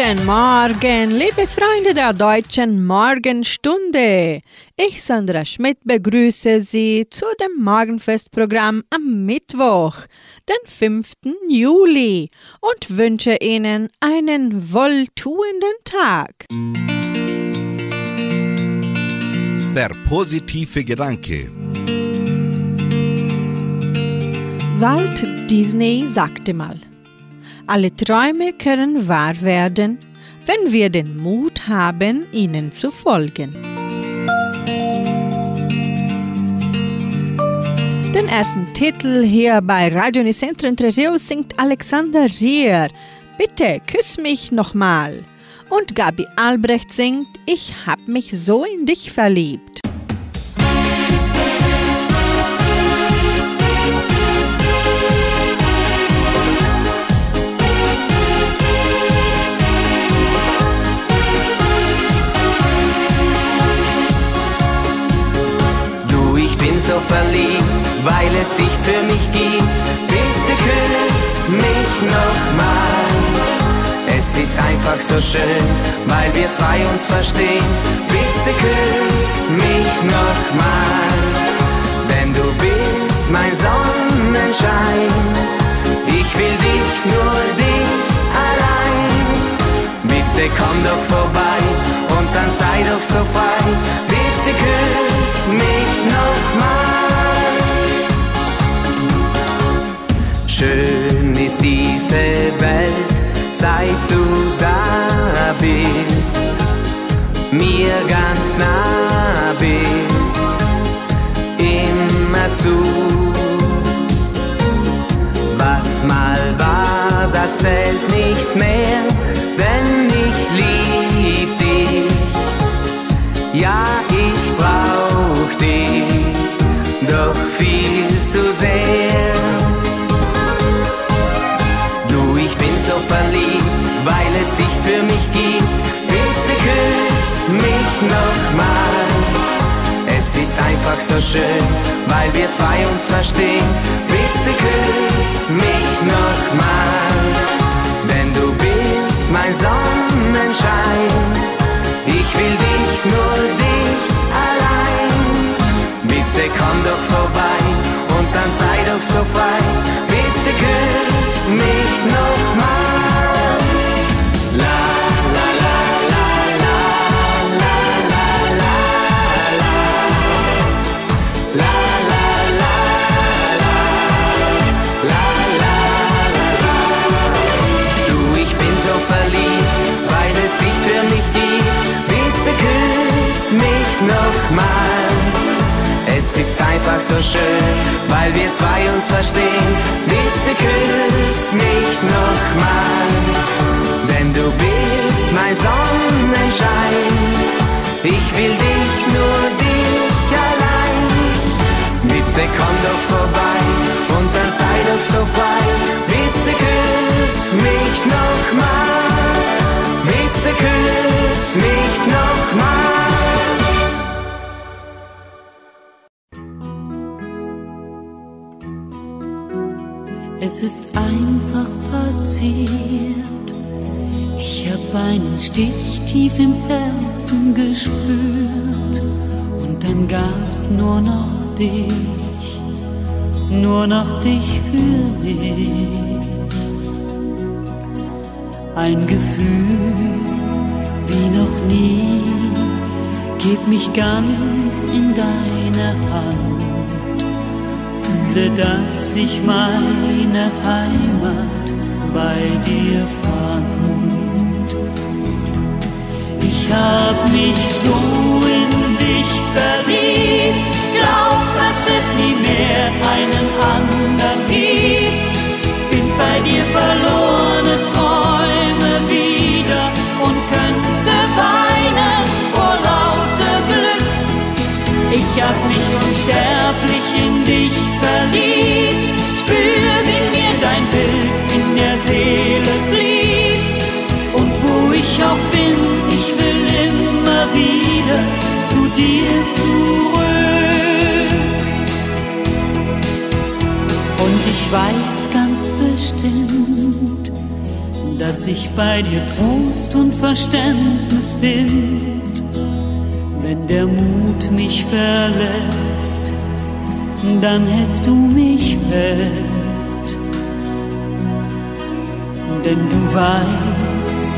Guten Morgen, liebe Freunde der deutschen Morgenstunde. Ich, Sandra Schmidt, begrüße Sie zu dem Morgenfestprogramm am Mittwoch, den 5. Juli und wünsche Ihnen einen wohltuenden Tag. Der positive Gedanke. Walt Disney sagte mal, alle Träume können wahr werden, wenn wir den Mut haben, ihnen zu folgen. Den ersten Titel hier bei Radio Nicentro Entre Rios singt Alexander Rier. Bitte küss mich nochmal. Und Gabi Albrecht singt Ich hab mich so in dich verliebt. Weil es dich für mich gibt. Bitte küss mich nochmal. Es ist einfach so schön, weil wir zwei uns verstehen. Bitte küss mich nochmal. Denn du bist mein Sonnenschein. Ich will dich, nur dich allein. Bitte komm doch vorbei und dann sei doch so frei. Bitte küss mich nochmal. Ist diese Welt, seit du da bist, mir ganz nah bist, immer zu. Was mal war, das zählt nicht mehr, denn ich lieb nochmal. Es ist einfach so schön, weil wir zwei uns verstehen. Bitte küss mich nochmal, denn du bist mein Sonnenschein. Ich will dich, nur dich allein. Bitte komm doch vorbei und dann sei doch so frei. Bitte küss mich nochmal. Nochmal. Es ist einfach so schön, weil wir zwei uns verstehen. Bitte küss mich nochmal. Denn du bist mein Sonnenschein. Ich will dich, nur dich allein. Bitte komm doch vorbei und dann sei doch so frei. Bitte küss mich nochmal. Es ist einfach passiert. Ich hab einen Stich tief im Herzen gespürt. Und dann gab's nur noch dich, nur noch dich für mich. Ein Gefühl wie noch nie, gib mich ganz in deine Hand fühle, dass ich meine Heimat bei dir fand. Ich hab mich so in dich verliebt, glaub, dass es nie mehr einen anderen gibt. Find bei dir verlorene Träume Ich hab mich unsterblich in dich verliebt. Spür, wie mir dein Bild in der Seele blieb. Und wo ich auch bin, ich will immer wieder zu dir zurück. Und ich weiß ganz bestimmt, dass ich bei dir Trost und Verständnis finde der Mut mich verlässt, dann hältst du mich fest. Denn du weißt,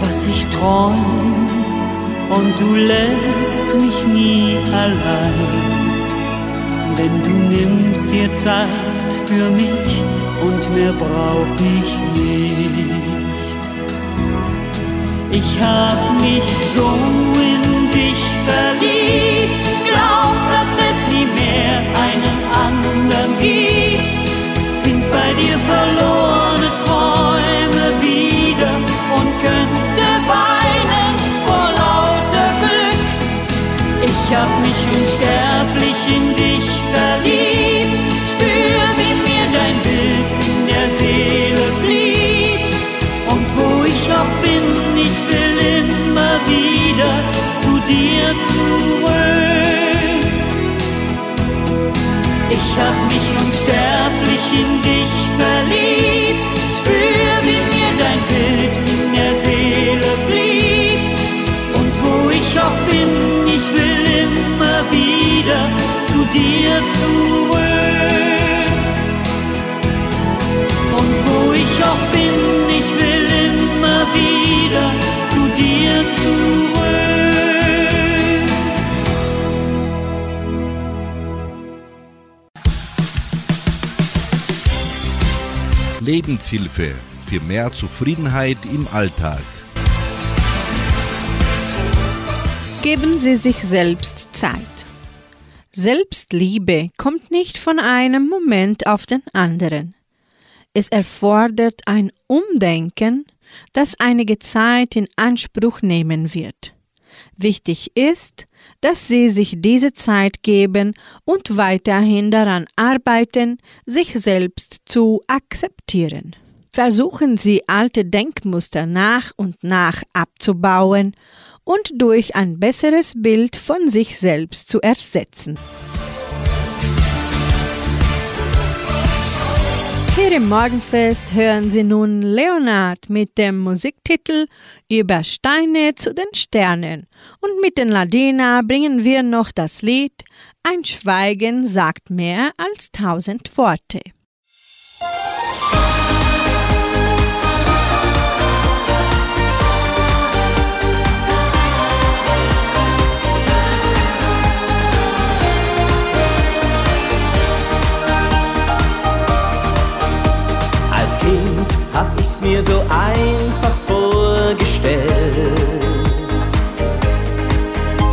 was ich träum, und du lässt mich nie allein. Denn du nimmst dir Zeit für mich und mehr brauch ich nicht. Ich hab mich so in verliebt, glaub, dass es nie mehr einen anderen gibt. Find bei dir verlorene Träume wieder und könnte weinen vor lauter Glück. Ich hab mich unsterblich in dich dir zurück. Ich hab mich unsterblich in dich verliebt, spür, wie mir dein Bild in der Seele blieb. Und wo ich auch bin, ich will immer wieder zu dir zurück. Und wo ich auch bin, ich will immer wieder zu dir zurück. Lebenshilfe für mehr Zufriedenheit im Alltag. Geben Sie sich selbst Zeit. Selbstliebe kommt nicht von einem Moment auf den anderen. Es erfordert ein Umdenken, das einige Zeit in Anspruch nehmen wird. Wichtig ist, dass Sie sich diese Zeit geben und weiterhin daran arbeiten, sich selbst zu akzeptieren. Versuchen Sie alte Denkmuster nach und nach abzubauen und durch ein besseres Bild von sich selbst zu ersetzen. Hier im Morgenfest hören Sie nun Leonard mit dem Musiktitel Über Steine zu den Sternen und mit den Ladina bringen wir noch das Lied Ein Schweigen sagt mehr als tausend Worte. Hab ich's mir so einfach vorgestellt.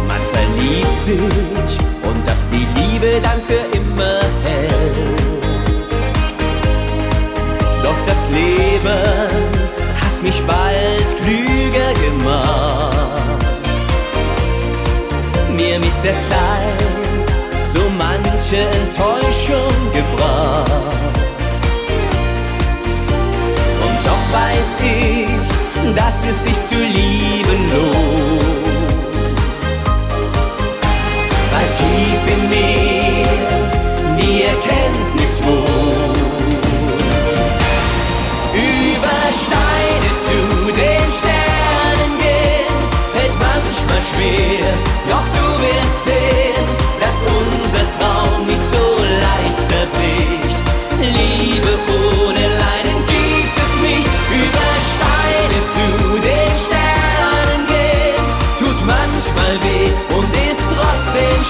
Man verliebt sich und dass die Liebe dann für immer hält. Doch das Leben hat mich bald klüger gemacht. Mir mit der Zeit so manche Enttäuschung gebracht. Weiß ich, dass es sich zu lieben lohnt. Weil tief in mir die Erkenntnis wohnt. Über Steine zu den Sternen gehen, fällt manchmal schwer. Doch du wirst sehen, dass unser Traum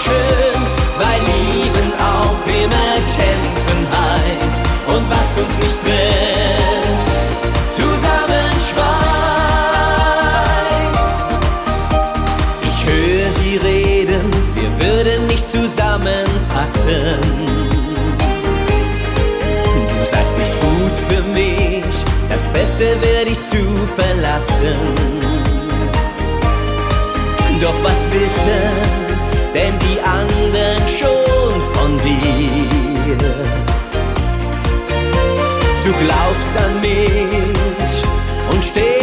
schön, weil Lieben auch immer kämpfen heißt. Und was uns nicht trennt, zusammenschweißt. Ich höre sie reden, wir würden nicht zusammenpassen. Du seist nicht gut für mich, das Beste wäre dich zu verlassen. Doch was wissen dir? Du glaubst an mich und stehst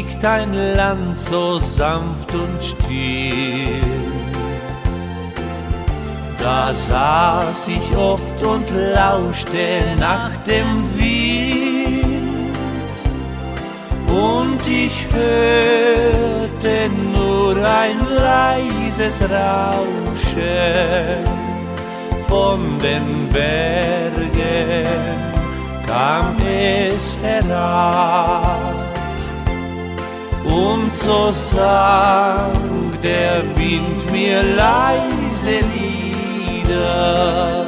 liegt ein Land so sanft und still. Da saß ich oft und lauschte nach dem Wind. Und ich hörte nur ein leises Rauschen. Von den Bergen kam es herab und so sang der Wind mir leise Lied wieder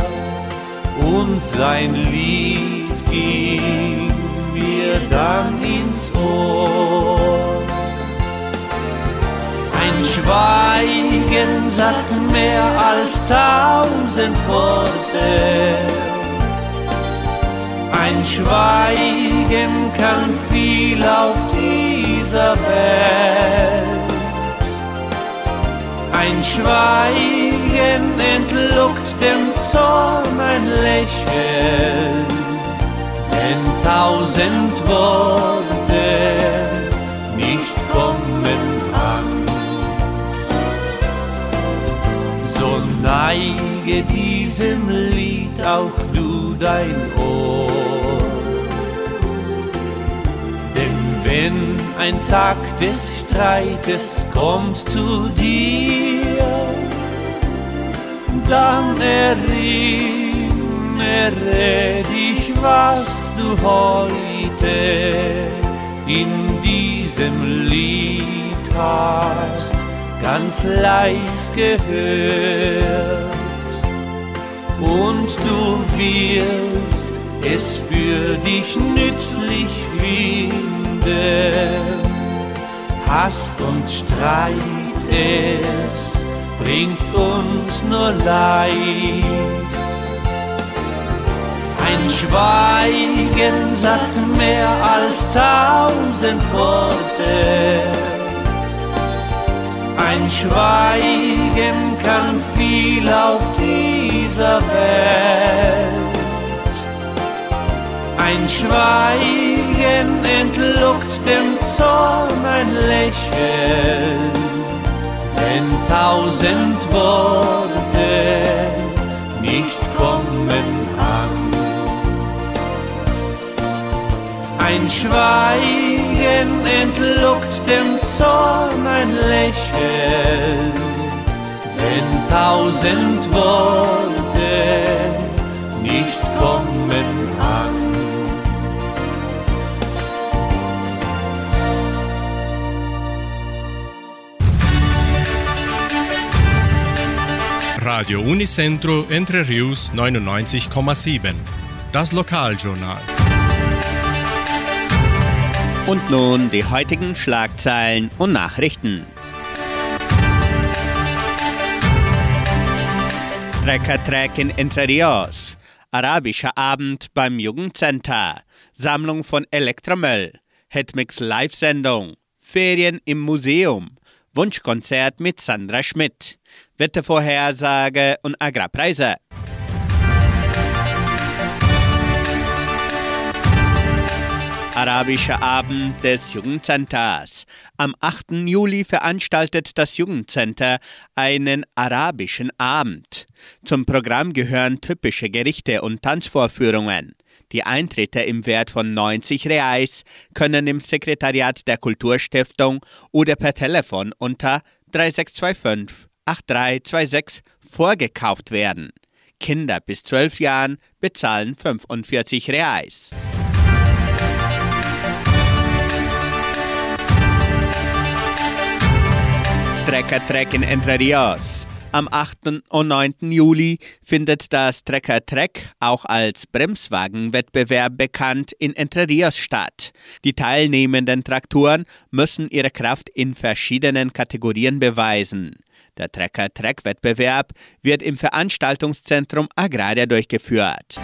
und sein Lied ging mir dann ins Ohr. Ein Schweigen sagt mehr als tausend Worte. Ein Schweigen kann viel auf dieser Welt. Ein Schweigen entlockt dem Zorn ein Lächeln, wenn tausend Worte nicht kommen an. So neige diesem Lied auch du dein Ohr. Wenn ein Tag des Streites kommt zu dir, dann erinnere dich, was du heute in diesem Lied hast, ganz leis gehört. Und du wirst es für dich nützlich finden Hass und Streit, es bringt uns nur Leid. Ein Schweigen sagt mehr als tausend Worte. Ein Schweigen kann viel auf dieser Welt. Ein Schweigen entlockt dem Zorn ein Lächeln, wenn tausend Worte nicht kommen an. Ein Schweigen entlockt dem Zorn ein Lächeln, wenn tausend Worte nicht kommen an. Radio Unicentro Entre Rius 99,7. Das Lokaljournal. Und nun die heutigen Schlagzeilen und Nachrichten. Trecker-Track in Entre Rios. Arabischer Abend beim Jugendcenter. Sammlung von Elektromüll. Hetmix Live-Sendung. Ferien im Museum. Wunschkonzert mit Sandra Schmidt. Wettervorhersage und Agrarpreise. Arabischer Abend des Jugendcenters. Am 8. Juli veranstaltet das Jugendcenter einen arabischen Abend. Zum Programm gehören typische Gerichte und Tanzvorführungen. Die Eintritte im Wert von 90 Reais können im Sekretariat der Kulturstiftung oder per Telefon unter 3625 8326 vorgekauft werden. Kinder bis 12 Jahren bezahlen 45 Reais. Trecker-Trek in Entre Rios. Am 8. und 9. Juli findet das Trecker-Trek, auch als Bremswagenwettbewerb bekannt, in Entre Rios statt. Die teilnehmenden Traktoren müssen ihre Kraft in verschiedenen Kategorien beweisen. Der Trecker-Trek-Wettbewerb wird im Veranstaltungszentrum Agraria durchgeführt.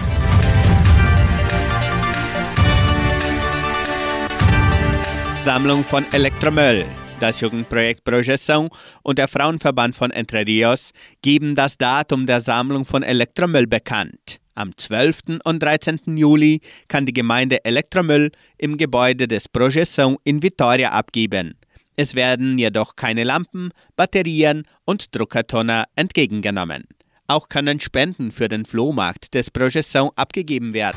Sammlung von Elektromüll. Das Jugendprojekt Projeção und der Frauenverband von Entre Rios geben das Datum der Sammlung von Elektromüll bekannt. Am 12. und 13. Juli kann die Gemeinde Elektromüll im Gebäude des Projeção in Vitoria abgeben. Es werden jedoch keine Lampen, Batterien und Druckertoner entgegengenommen. Auch können Spenden für den Flohmarkt des Projeção abgegeben werden.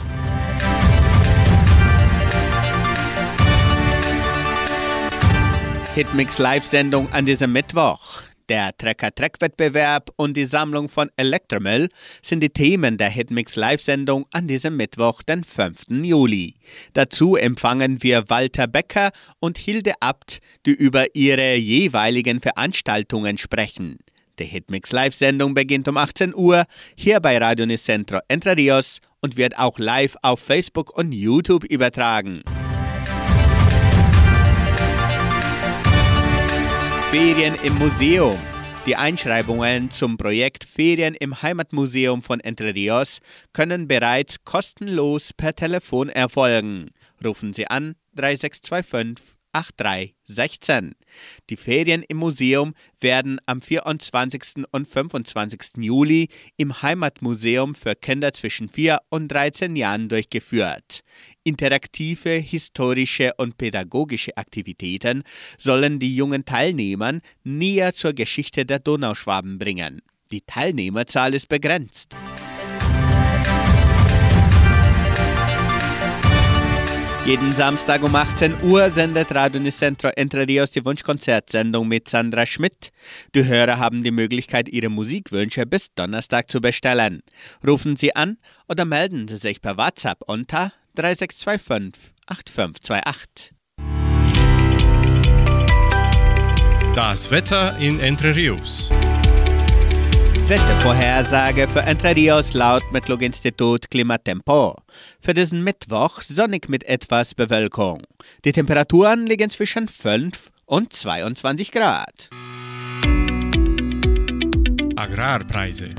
Hitmix Live-Sendung an diesem Mittwoch. Der Trecker-Treck-Wettbewerb und die Sammlung von Elektromüll sind die Themen der Hitmix Live-Sendung an diesem Mittwoch, den 5. Juli. Dazu empfangen wir Walter Becker und Hilde Abt, die über ihre jeweiligen Veranstaltungen sprechen. Die Hitmix Live-Sendung beginnt um 18 Uhr hier bei Radio Nicentro Entre Rios und wird auch live auf Facebook und YouTube übertragen. Ferien im Museum. Die Einschreibungen zum Projekt Ferien im Heimatmuseum von Entre Rios können bereits kostenlos per Telefon erfolgen. Rufen Sie an 3625 8316. Die Ferien im Museum werden am 24. und 25. Juli im Heimatmuseum für Kinder zwischen 4 und 13 Jahren durchgeführt. Interaktive, historische und pädagogische Aktivitäten sollen die jungen Teilnehmern näher zur Geschichte der Donauschwaben bringen. Die Teilnehmerzahl ist begrenzt. Jeden Samstag um 18 Uhr sendet Radio Nicentro Entre Rios die Wunschkonzertsendung mit Sandra Schmidt. Die Hörer haben die Möglichkeit, ihre Musikwünsche bis Donnerstag zu bestellen. Rufen Sie an oder melden Sie sich per WhatsApp unter 3625 8528. Das Wetter in Entre Rios. Wettervorhersage für Entre Rios laut Metlog-Institut Klimatempo. Für diesen Mittwoch sonnig mit etwas Bewölkung. Die Temperaturen liegen zwischen 5 und 22 Grad. Agrarpreise.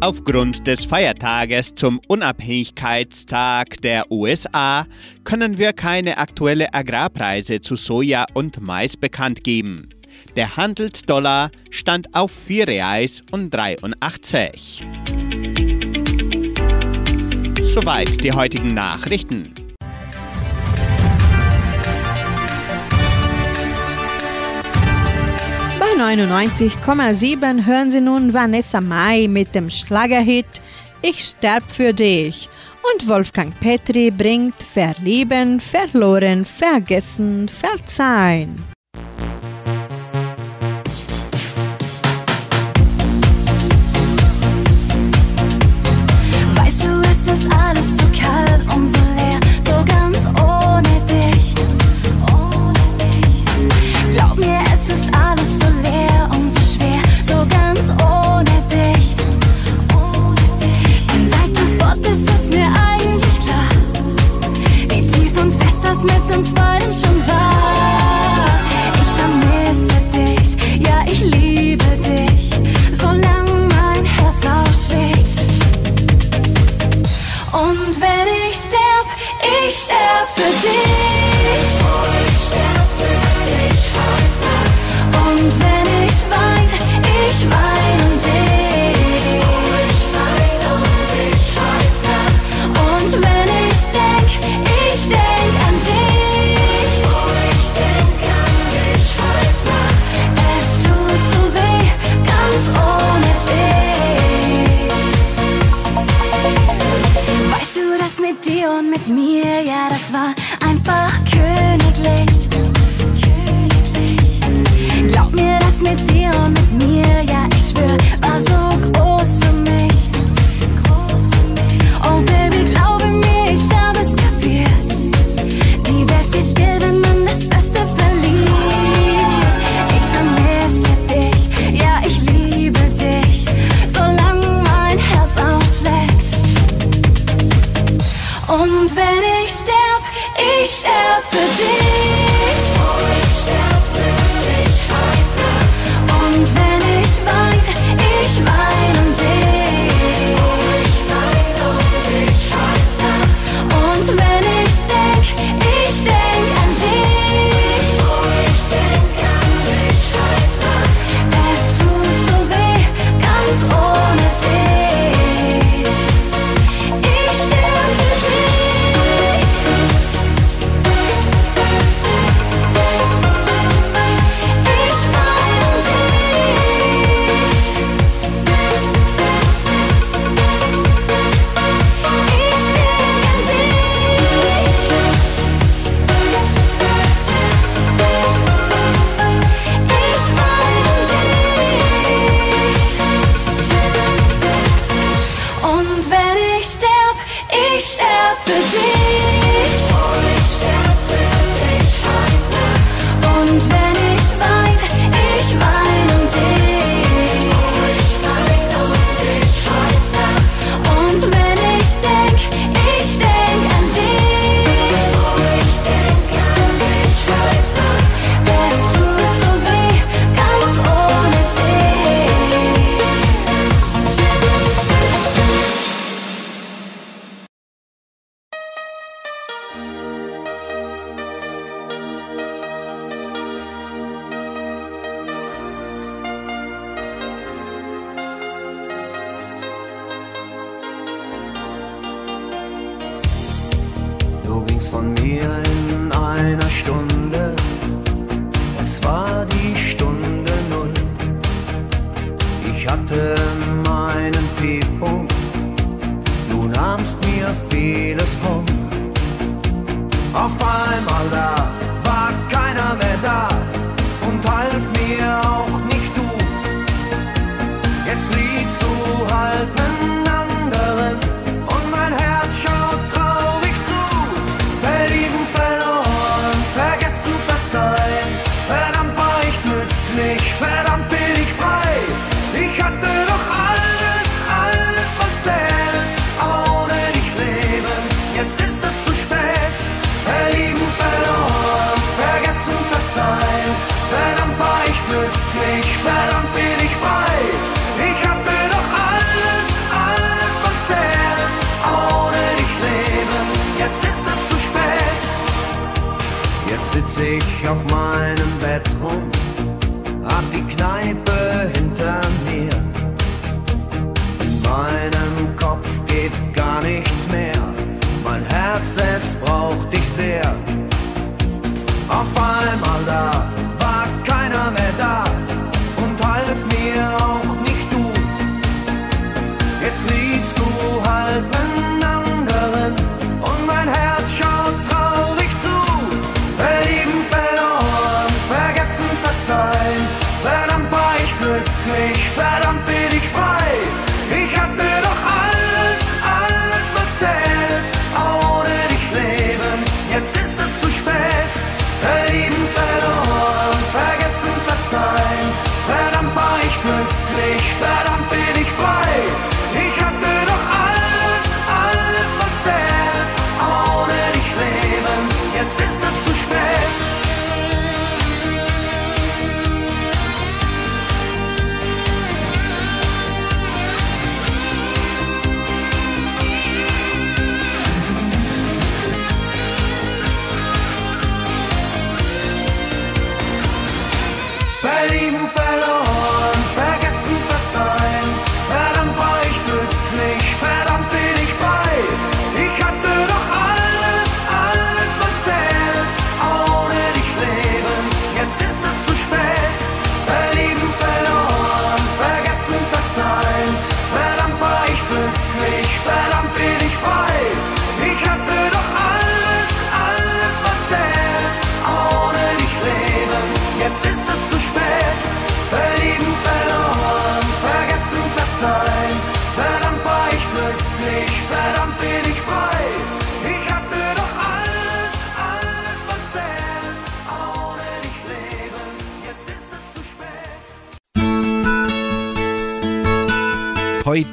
Aufgrund des Feiertages zum Unabhängigkeitstag der USA können wir keine aktuelle Agrarpreise zu Soja und Mais bekannt geben. Der Handelsdollar stand auf 4 Reais und 83. Soweit die heutigen Nachrichten. Bei 99,7 hören Sie nun Vanessa Mai mit dem Schlagerhit Ich sterb für dich. Und Wolfgang Petri bringt Verlieben, Verloren, Vergessen, Verzeihen. Ich hatte meinen Tiefpunkt, du nahmst mir vieles rum. Auf einmal da war keiner mehr da und half mir auch nicht du. Jetzt liegst du halt einen sitz ich auf meinem Bett rum, hab die Kneipe hinter mir. In meinem Kopf geht gar nichts mehr, mein Herz, es braucht dich sehr. Auf einmal da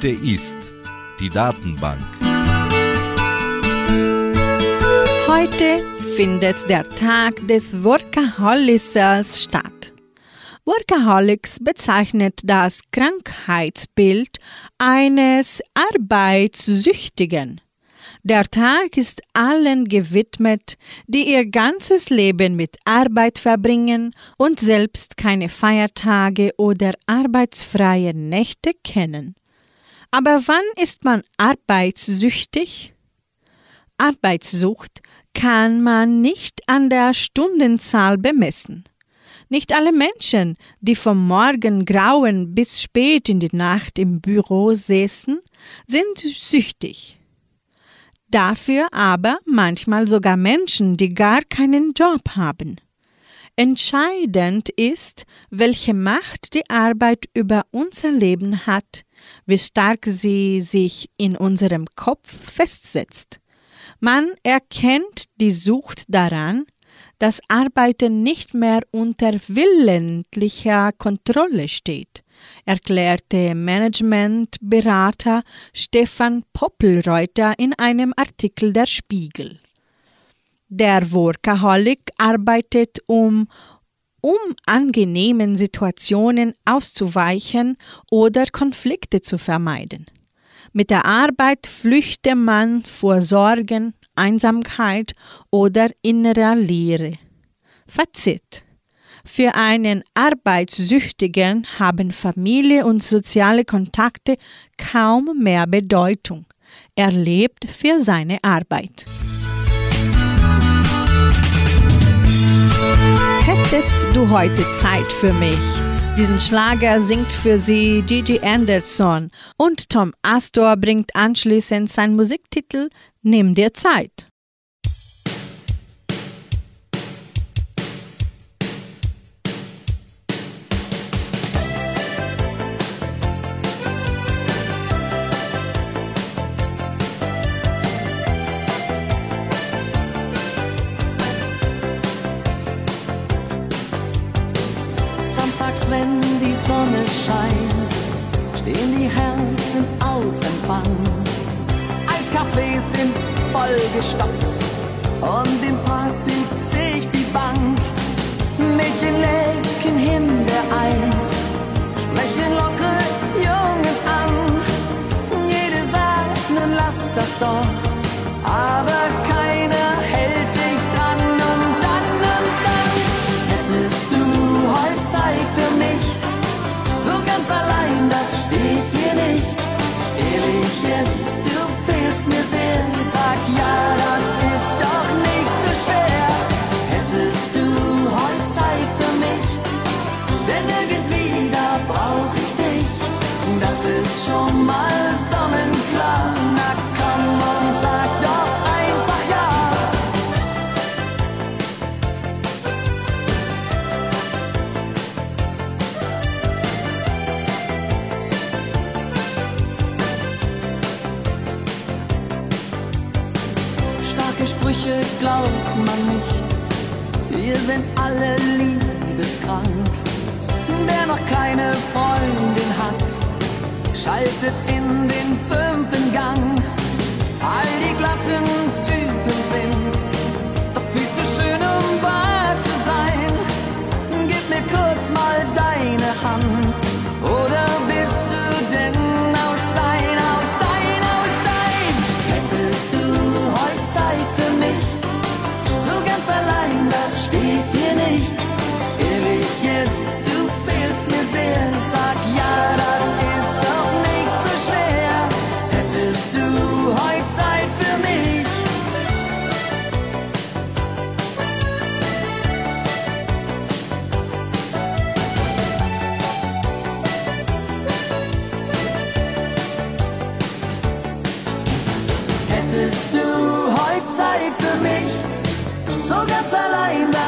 Heute ist die Datenbank. Heute findet der Tag des Workaholicers statt. Workaholics bezeichnet das Krankheitsbild eines Arbeitssüchtigen. Der Tag ist allen gewidmet, die ihr ganzes Leben mit Arbeit verbringen und selbst keine Feiertage oder arbeitsfreie Nächte kennen. Aber wann ist man arbeitssüchtig? Arbeitssucht kann man nicht an der Stundenzahl bemessen. Nicht alle Menschen, die vom Morgengrauen bis spät in die Nacht im Büro säßen, sind süchtig. Dafür aber manchmal sogar Menschen, die gar keinen Job haben. Entscheidend ist, welche Macht die Arbeit über unser Leben hat, wie stark sie sich in unserem Kopf festsetzt. Man erkennt die Sucht daran, dass Arbeiten nicht mehr unter willentlicher Kontrolle steht, erklärte Managementberater Stefan Poppelreuter in einem Artikel der Spiegel. Der Workaholic arbeitet, um unangenehmen Situationen auszuweichen oder Konflikte zu vermeiden. Mit der Arbeit flüchte man vor Sorgen, Einsamkeit oder innerer Leere. Fazit. Für einen Arbeitssüchtigen haben Familie und soziale Kontakte kaum mehr Bedeutung. Er lebt für seine Arbeit. Hattest du heute Zeit für mich? Diesen Schlager singt für sie Gigi Anderson und Tom Astor bringt anschließend seinen Musiktitel Nimm dir Zeit.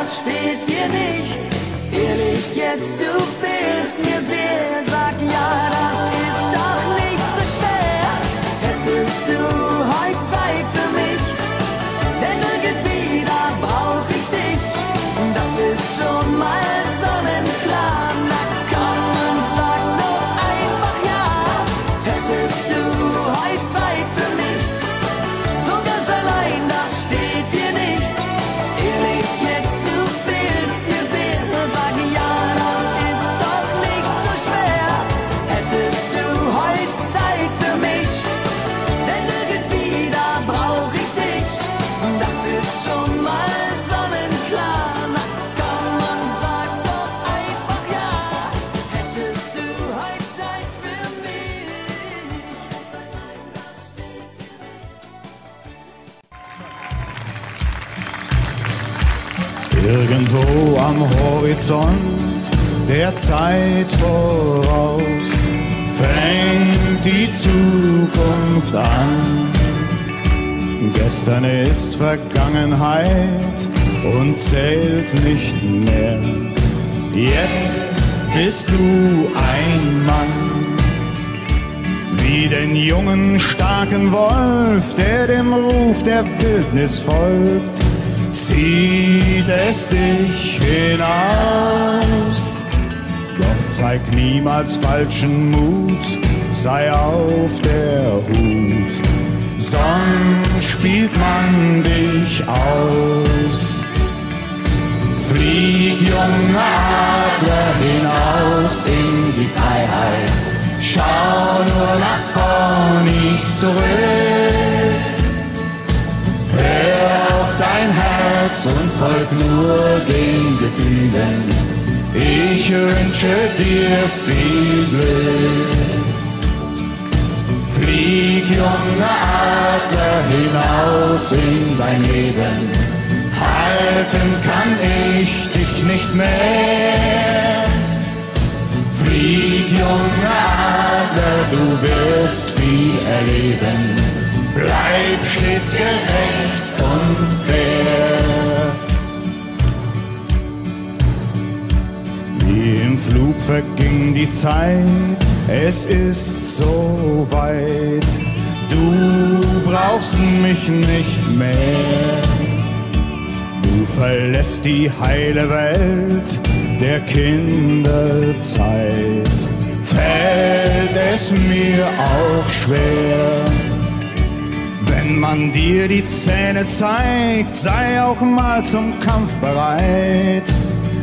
das steht dir nicht. Ehrlich jetzt, du bist. irgendwo am Horizont der Zeit voraus fängt die Zukunft an. Gestern ist Vergangenheit und zählt nicht mehr. Jetzt bist du ein Mann, wie den jungen starken Wolf, der dem Ruf der Wildnis folgt zieht es dich hinaus. Doch zeig niemals falschen Mut, sei auf der Hut. Sonst spielt man dich aus. Flieg, junger Adler, hinaus in die Freiheit. Schau nur nach vorn, zurück. Herz und folg nur den Gefühlen. Ich wünsche dir viel Glück. Flieg, junge Adler, hinaus in dein Leben. Halten kann ich dich nicht mehr. Flieg, junge Adler, du wirst viel erleben. Bleib stets gerecht und fair. Verging die Zeit, es ist so weit. Du brauchst mich nicht mehr. Du verlässt die heile Welt der Kinderzeit. Fällt es mir auch schwer, wenn man dir die Zähne zeigt, sei auch mal zum Kampf bereit.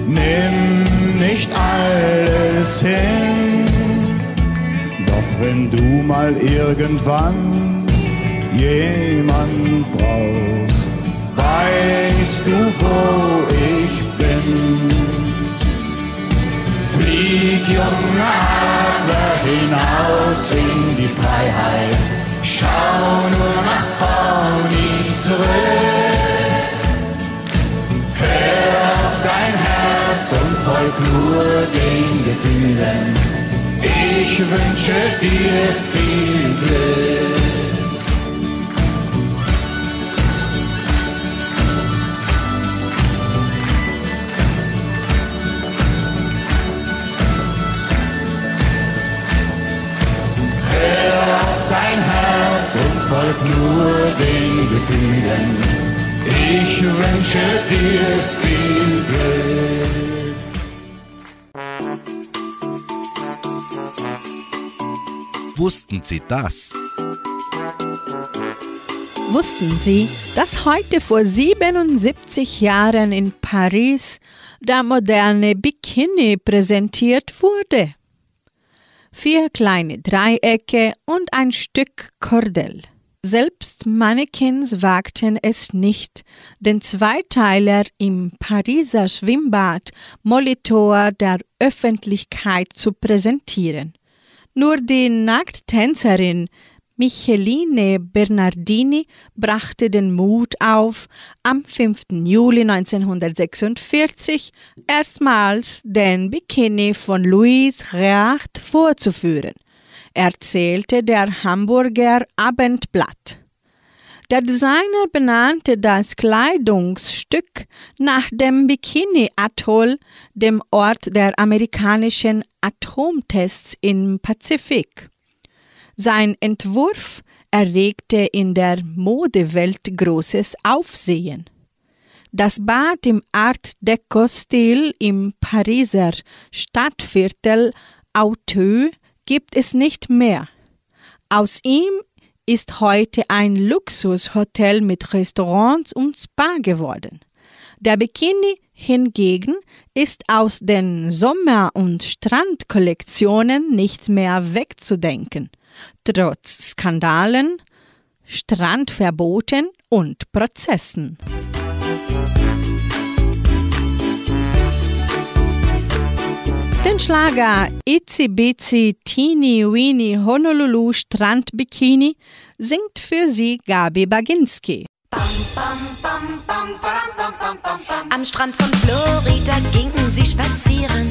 Nimm nicht alles hin, doch wenn du mal irgendwann jemand brauchst, weißt du, wo ich bin. Flieg, junger Adler, hinaus in die Freiheit. Schau nur nach vorn, nie zurück. Hör auf dein Herz und folg nur den Gefühlen. Ich wünsche dir viel Glück. Hör auf dein Herz und folg nur den Gefühlen. Ich wünsche dir viel Glück. Wussten Sie das? Wussten Sie, dass heute vor 77 Jahren in Paris der moderne Bikini präsentiert wurde? Vier kleine Dreiecke und ein Stück Kordel. Selbst Mannequins wagten es nicht, den Zweiteiler im Pariser Schwimmbad Molitor der Öffentlichkeit zu präsentieren. Nur die Nackttänzerin Micheline Bernardini brachte den Mut auf, am 5. Juli 1946 erstmals den Bikini von Louise Reacht vorzuführen, erzählte der Hamburger Abendblatt. Der Designer benannte das Kleidungsstück nach dem Bikini-Atoll, dem Ort der amerikanischen Atomtests im Pazifik. Sein Entwurf erregte in der Modewelt großes Aufsehen. Das Bad im Art Deco-Stil im Pariser Stadtviertel Auteuil gibt es nicht mehr. Aus ihm ist heute ein Luxushotel mit Restaurants und Spa geworden. Der Bikini hingegen ist aus den Sommer- und Strandkollektionen nicht mehr wegzudenken, trotz Skandalen, Strandverboten und Prozessen. Den Schlager Itzy Bitsy Teeny Weeny Honolulu Strandbikini singt für sie Gabi Baginski. Am Strand von Florida gingen sie spazieren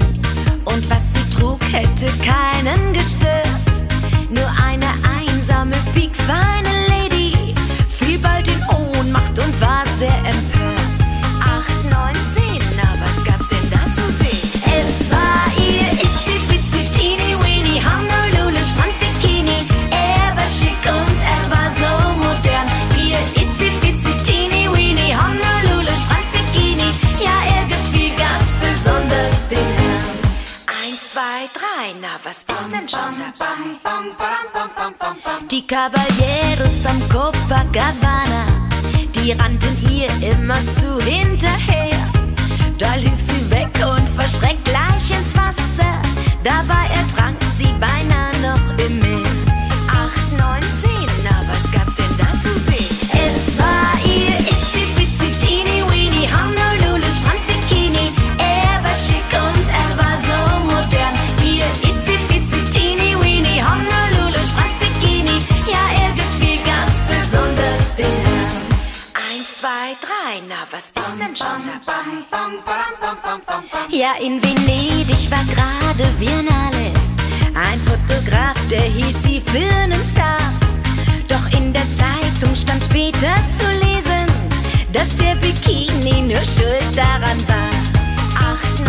und was sie trug, hätte keinen gestört. Nur eine einsame, piekfeine Lady fiel bald in Ohnmacht und war sehr empört. Was ist denn schon dabei? Die Caballeros am Copacabana, die rannten ihr immerzu hinterher. Da lief sie weg und verschreckt gleich ins Wasser. Dabei ertrank sie beinahe noch im Meer. Ja, in Venedig war gerade Biennale. Ein Fotograf, der hielt sie für einen Star. Doch in der Zeitung stand später zu lesen, dass der Bikini nur schuld daran war. 8,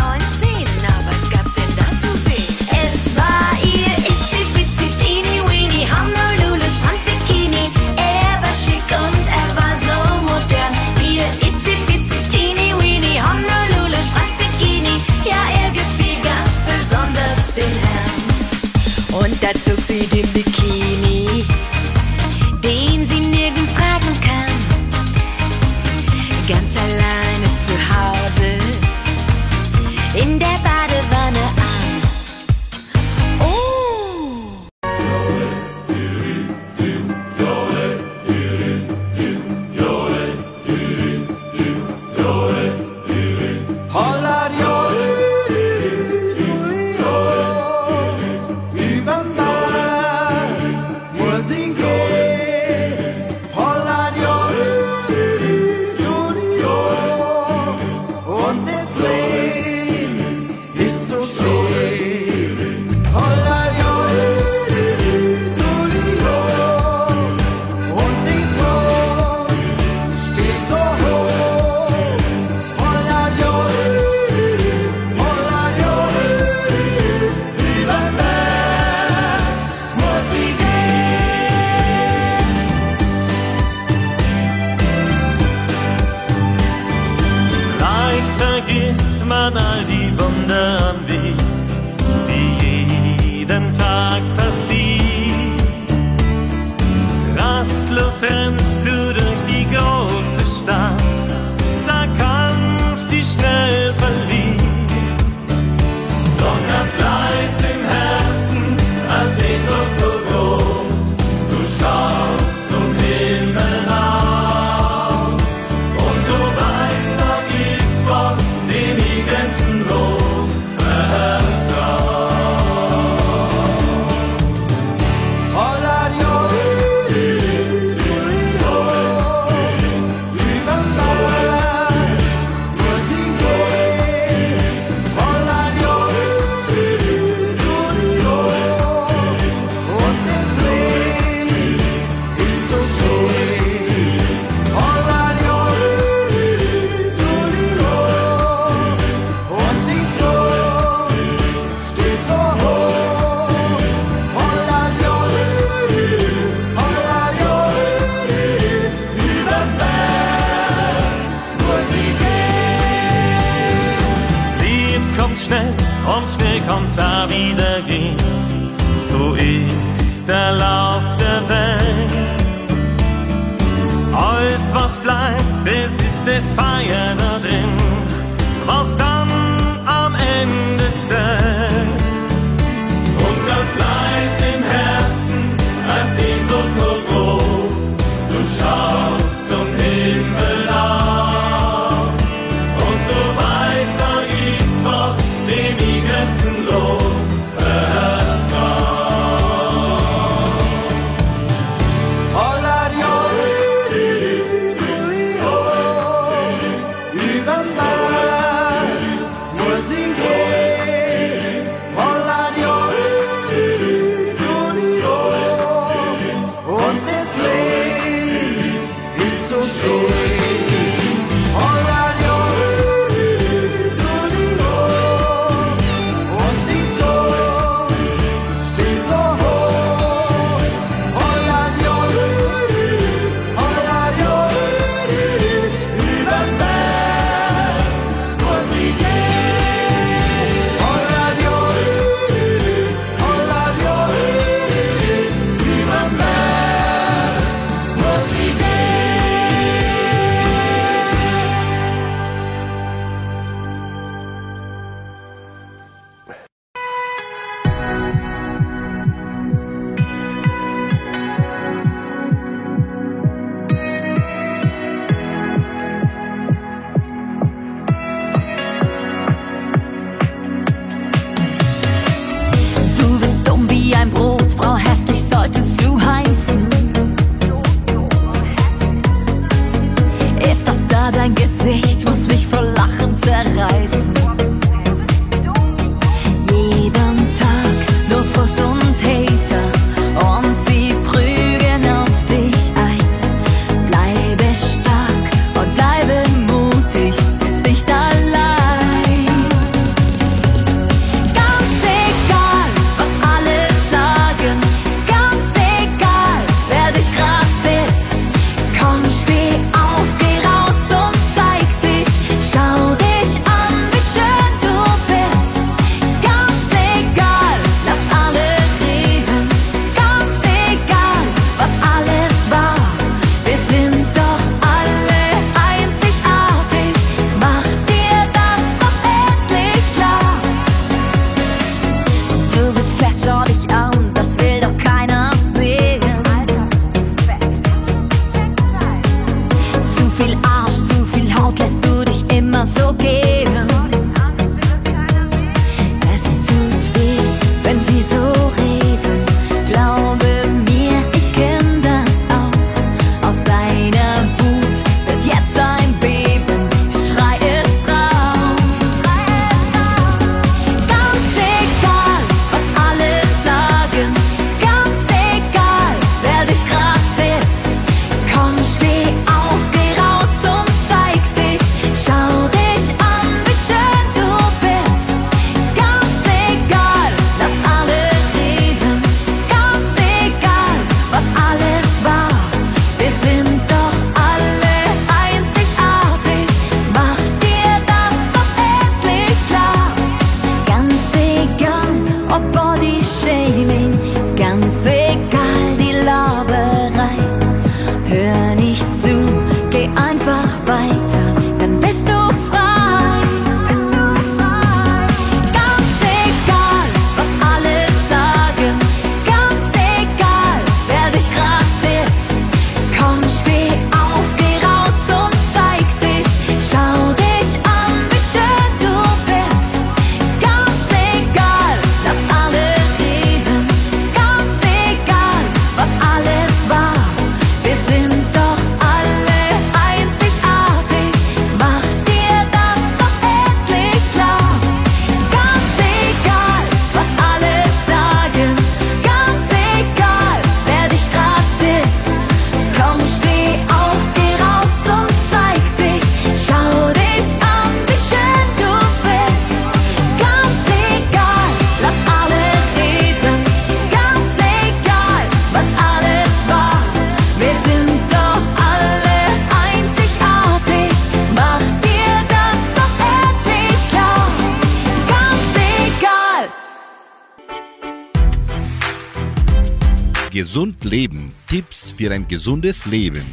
Gesund Leben. Tipps für ein gesundes Leben.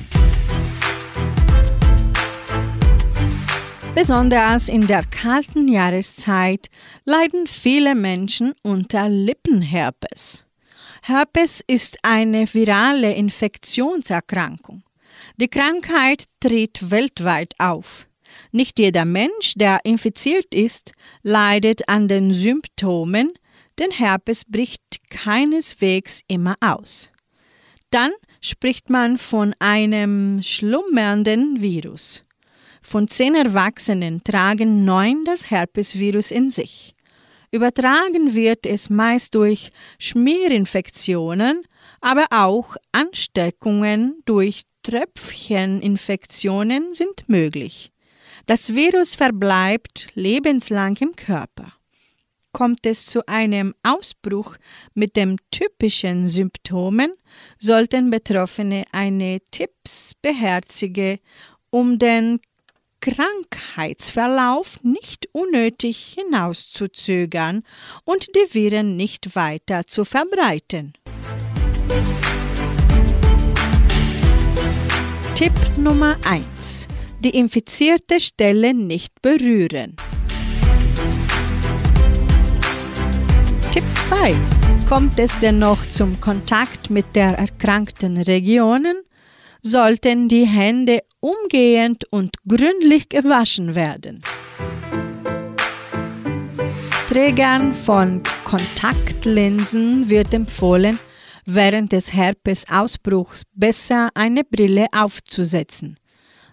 Besonders in der kalten Jahreszeit leiden viele Menschen unter Lippenherpes. Herpes ist eine virale Infektionserkrankung. Die Krankheit tritt weltweit auf. Nicht jeder Mensch, der infiziert ist, leidet an den Symptomen, denn Herpes bricht keineswegs immer aus. Dann spricht man von einem schlummernden Virus. Von zehn Erwachsenen tragen neun das Herpesvirus in sich. Übertragen wird es meist durch Schmierinfektionen, aber auch Ansteckungen durch Tröpfcheninfektionen sind möglich. Das Virus verbleibt lebenslang im Körper. Kommt es zu einem Ausbruch mit den typischen Symptomen, sollten Betroffene eine Tipps beherzigen, um den Krankheitsverlauf nicht unnötig hinauszuzögern und die Viren nicht weiter zu verbreiten. Tipp Nummer 1. Die infizierte Stelle nicht berühren. Tipp 2. Kommt es dennoch zum Kontakt mit der erkrankten Regionen, sollten die Hände umgehend und gründlich gewaschen werden. Trägern von Kontaktlinsen wird empfohlen, während des Herpesausbruchs besser eine Brille aufzusetzen.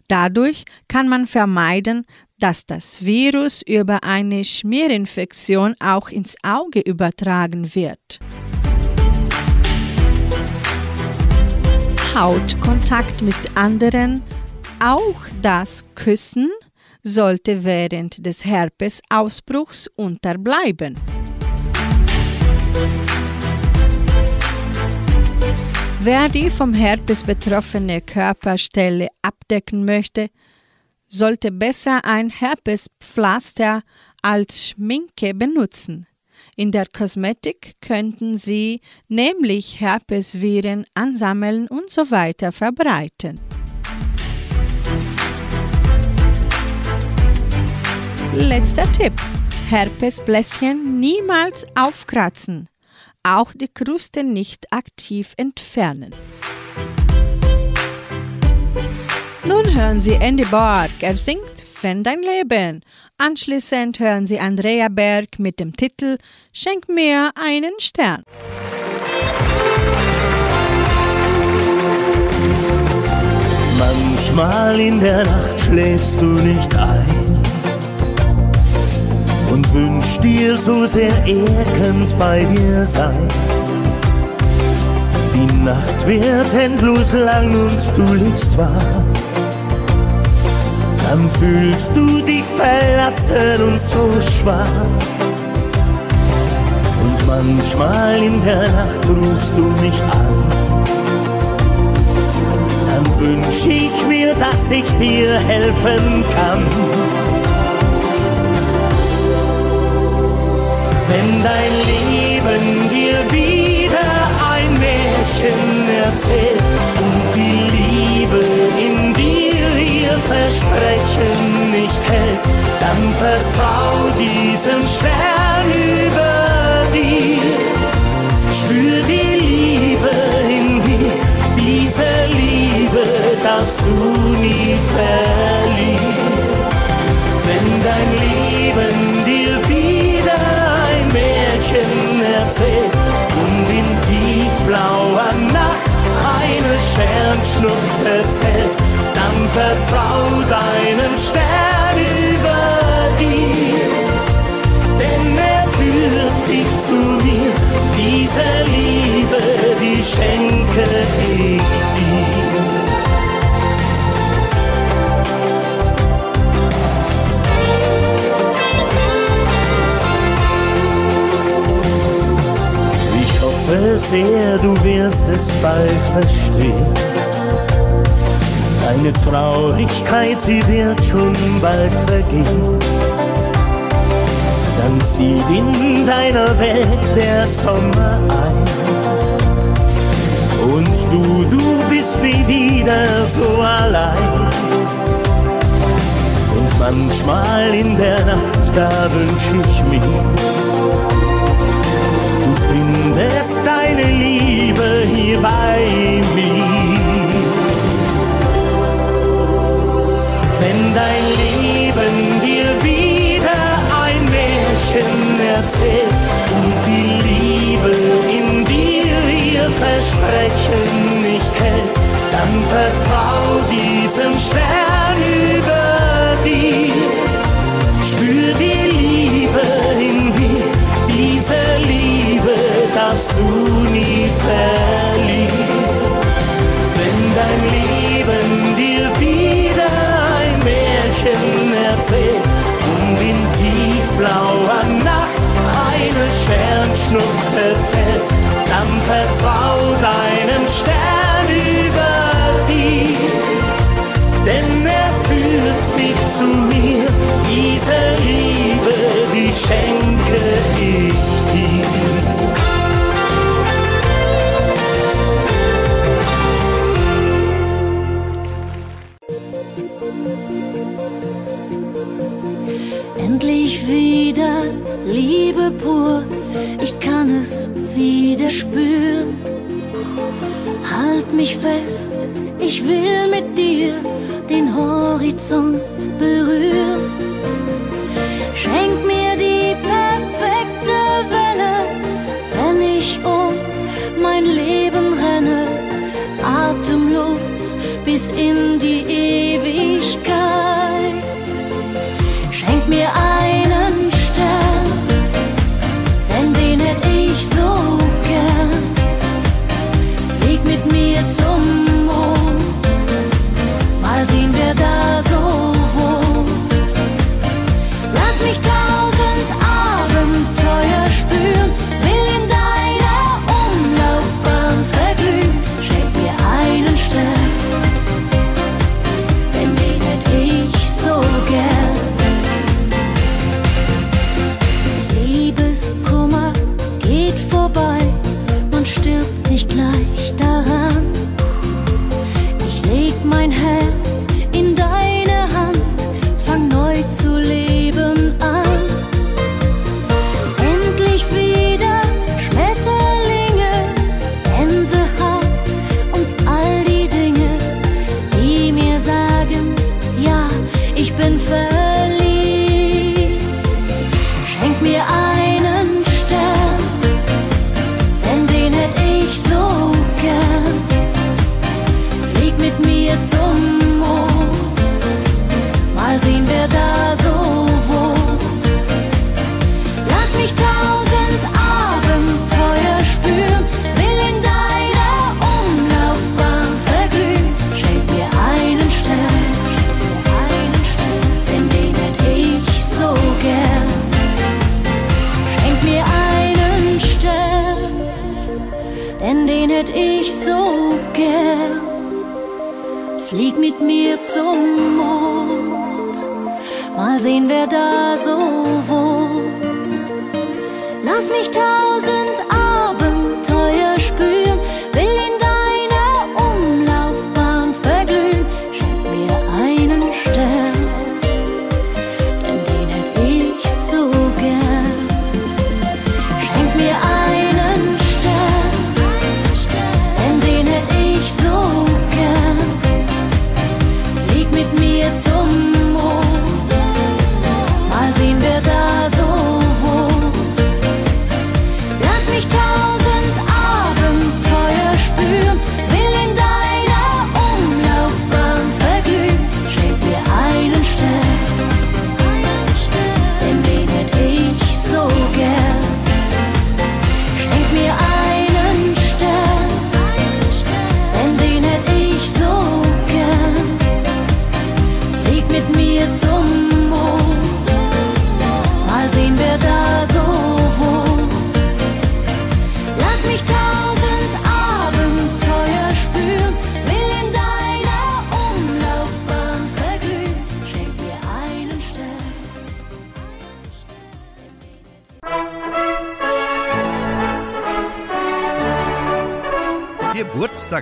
Dadurch kann man vermeiden, dass das Virus über eine Schmierinfektion auch ins Auge übertragen wird. Hautkontakt mit anderen, auch das Küssen, sollte während des Herpesausbruchs unterbleiben. Wer die vom Herpes betroffene Körperstelle abdecken möchte, sollte besser ein Herpespflaster als Schminke benutzen. In der Kosmetik könnten sie nämlich Herpesviren ansammeln und so weiter verbreiten. Letzter Tipp. Herpesbläschen niemals aufkratzen. Auch die Kruste nicht aktiv entfernen. Nun hören Sie Andy Borg. Er singt Wenn dein Leben. Anschließend hören Sie Andrea Berg mit dem Titel Schenk mir einen Stern. Manchmal in der Nacht schläfst du nicht ein und wünschst dir so sehr, er könnt bei dir sein. Die Nacht wird endlos lang und du liegst wach. Dann fühlst du dich verlassen und so schwach. Und manchmal in der Nacht rufst du mich an. Dann wünsch ich mir, dass ich dir helfen kann. Wenn dein Leben dir wieder ein Märchen erzählt, Vertrau diesem Stern über dir. Spür die Liebe in dir. Diese Liebe darfst du nie verlieren. Wenn dein Leben dir wieder ein Märchen erzählt und in tiefblauer Nacht eine Sternschnuppe fällt, dann vertrau deinem Stern. ganze Liebe, die schenke ich ihm. Ich hoffe sehr, du wirst es bald verstehen. Deine Traurigkeit, sie wird schon bald vergehen. Dann zieht in deiner Welt der Sommer ein. Und du, du bist nie wieder so allein. Und manchmal in der Nacht, da wünsch ich mir, du findest deine Liebe hier bei mir. Wenn dein Leben erzählt und die Liebe in dir ihr Versprechen nicht hält, dann vertrau diesem Stern über dir. Spür die Liebe in dir, diese Liebe darfst du nie verlieren.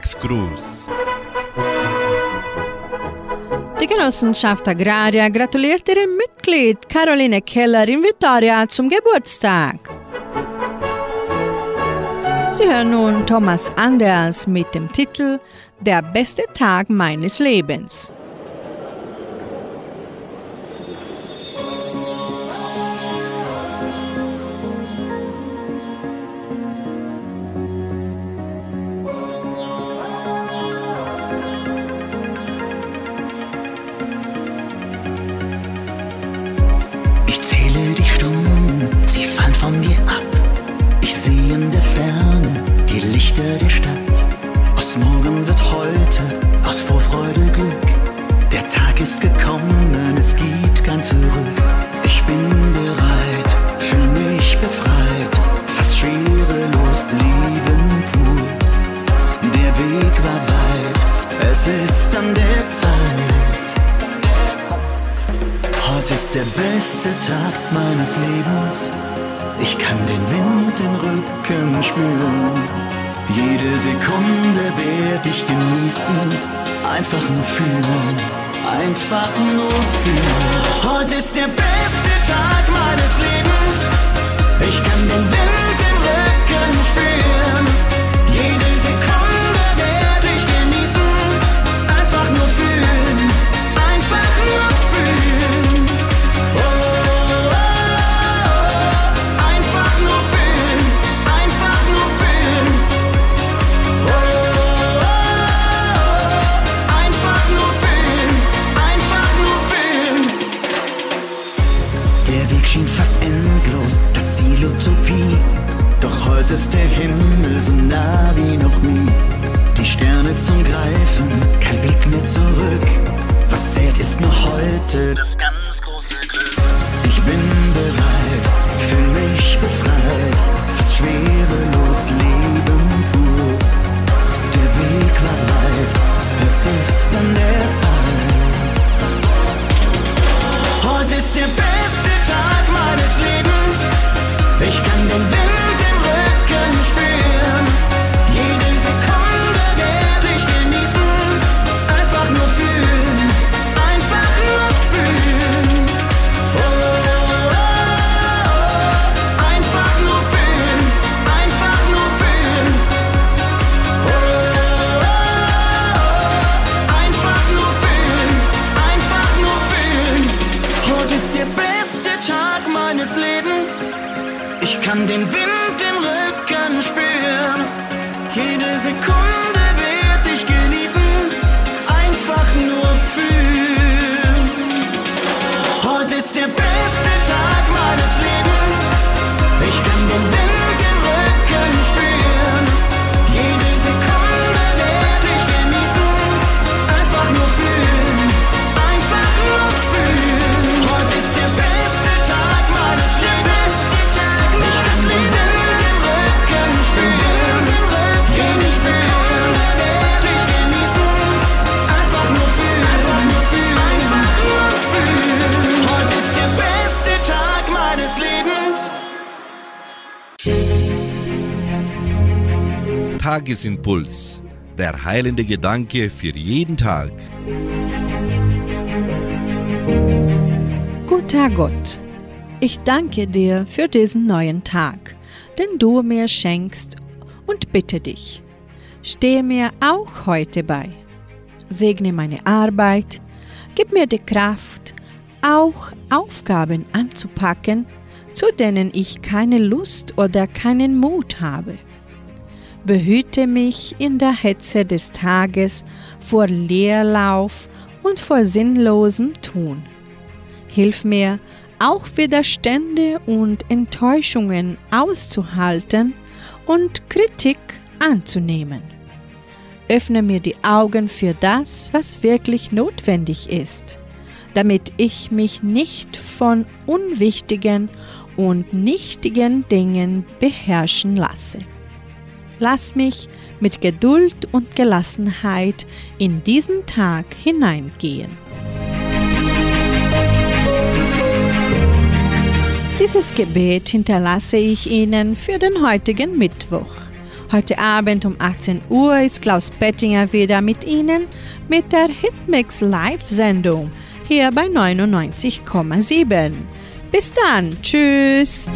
Max Cruz. Die Genossenschaft Agraria gratuliert ihrem Mitglied Caroline Keller in Vitoria zum Geburtstag. Sie hören nun Thomas Anders mit dem Titel Der beste Tag meines Lebens. über die Stadt. Aus morgen wird heute, aus Vorfreude Glück. Der Tag ist gekommen, es gibt kein Zurück. Ich bin bereit, fühl mich befreit, fast schwerelos blieben pur. Der Weg war weit, es ist an der Zeit. Heute ist der beste Tag meines Lebens. Ich kann den Wind im Rücken spüren. Jede Sekunde werd ich genießen, einfach nur fühlen, einfach nur fühlen. Heute ist der beste Tag meines Lebens, ich kann den Wind im Rücken spüren. Tagesimpuls, der heilende Gedanke für jeden Tag. Guter Gott, ich danke dir für diesen neuen Tag, den du mir schenkst und bitte dich, stehe mir auch heute bei. Segne meine Arbeit, gib mir die Kraft, auch Aufgaben anzupacken, zu denen ich keine Lust oder keinen Mut habe. Behüte mich in der Hetze des Tages vor Leerlauf und vor sinnlosem Tun. Hilf mir, auch Widerstände und Enttäuschungen auszuhalten und Kritik anzunehmen. Öffne mir die Augen für das, was wirklich notwendig ist damit ich mich nicht von unwichtigen und nichtigen Dingen beherrschen lasse. Lass mich mit Geduld und Gelassenheit in diesen Tag hineingehen. Dieses Gebet hinterlasse ich Ihnen für den heutigen Mittwoch. Heute Abend um 18 Uhr ist Klaus Bettinger wieder mit Ihnen mit der Hitmix Live-Sendung hier bei 99,7. Bis dann, tschüss.